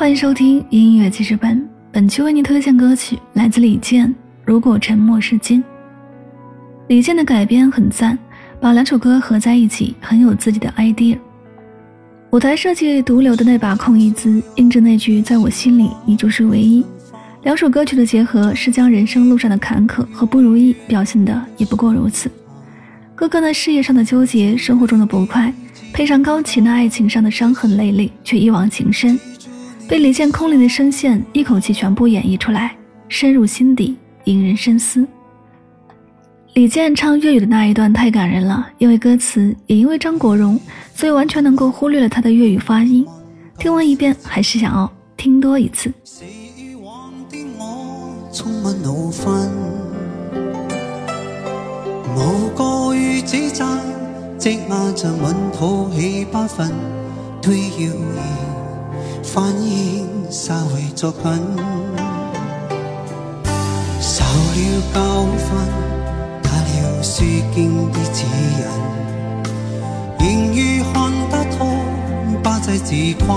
欢迎收听音乐记事本，本期为您推荐歌曲来自李健《如果沉默是金》。李健的改编很赞，把两首歌合在一起，很有自己的 idea。舞台设计独流的那把空一姿，印着那句“在我心里，你就是唯一”。两首歌曲的结合，是将人生路上的坎坷和不如意表现的也不过如此。哥哥那事业上的纠结，生活中的不快，配上高启那爱情上的伤痕累累却一往情深，被李健空灵的声线一口气全部演绎出来，深入心底，引人深思。李健唱粤语的那一段太感人了，因为歌词，也因为张国荣，所以完全能够忽略了他的粤语发音。听完一遍，还是想要听多一次。充满怒愤，无过于指责，积压着满肚气不愤，推谣言，反映社会作品，受了教训，打了书经的指引，言语看得透，不再自困，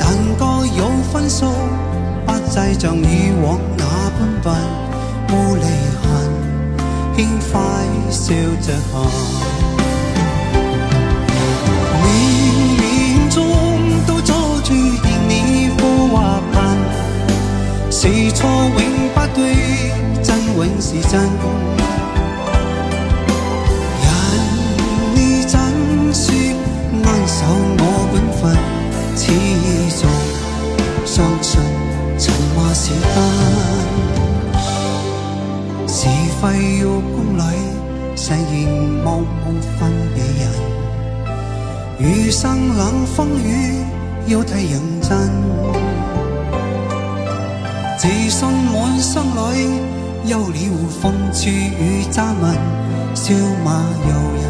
但各有分数。不再像以往那般笨，无离恨，轻快笑着行。信。是真，是非要公理，誓言莫无分别人。余生冷风雨，要太认真。自信满心里，休了风趣与嘲问，笑骂由人，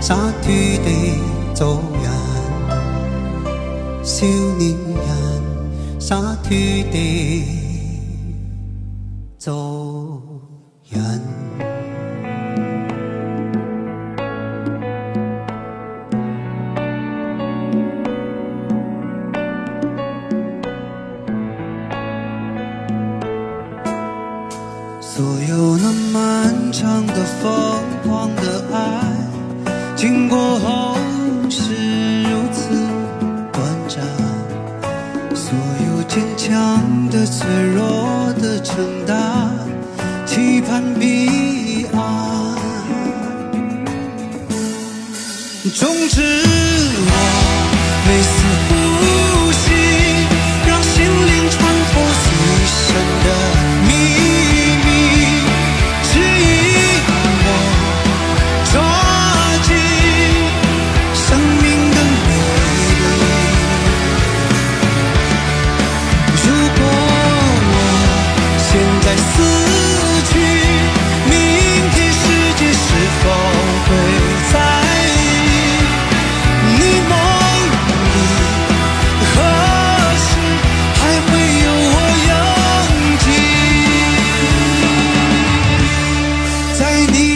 洒脱地做人，少年人，洒脱地。做人，所有那漫长的、疯狂的爱，经过后看彼岸，终止在你。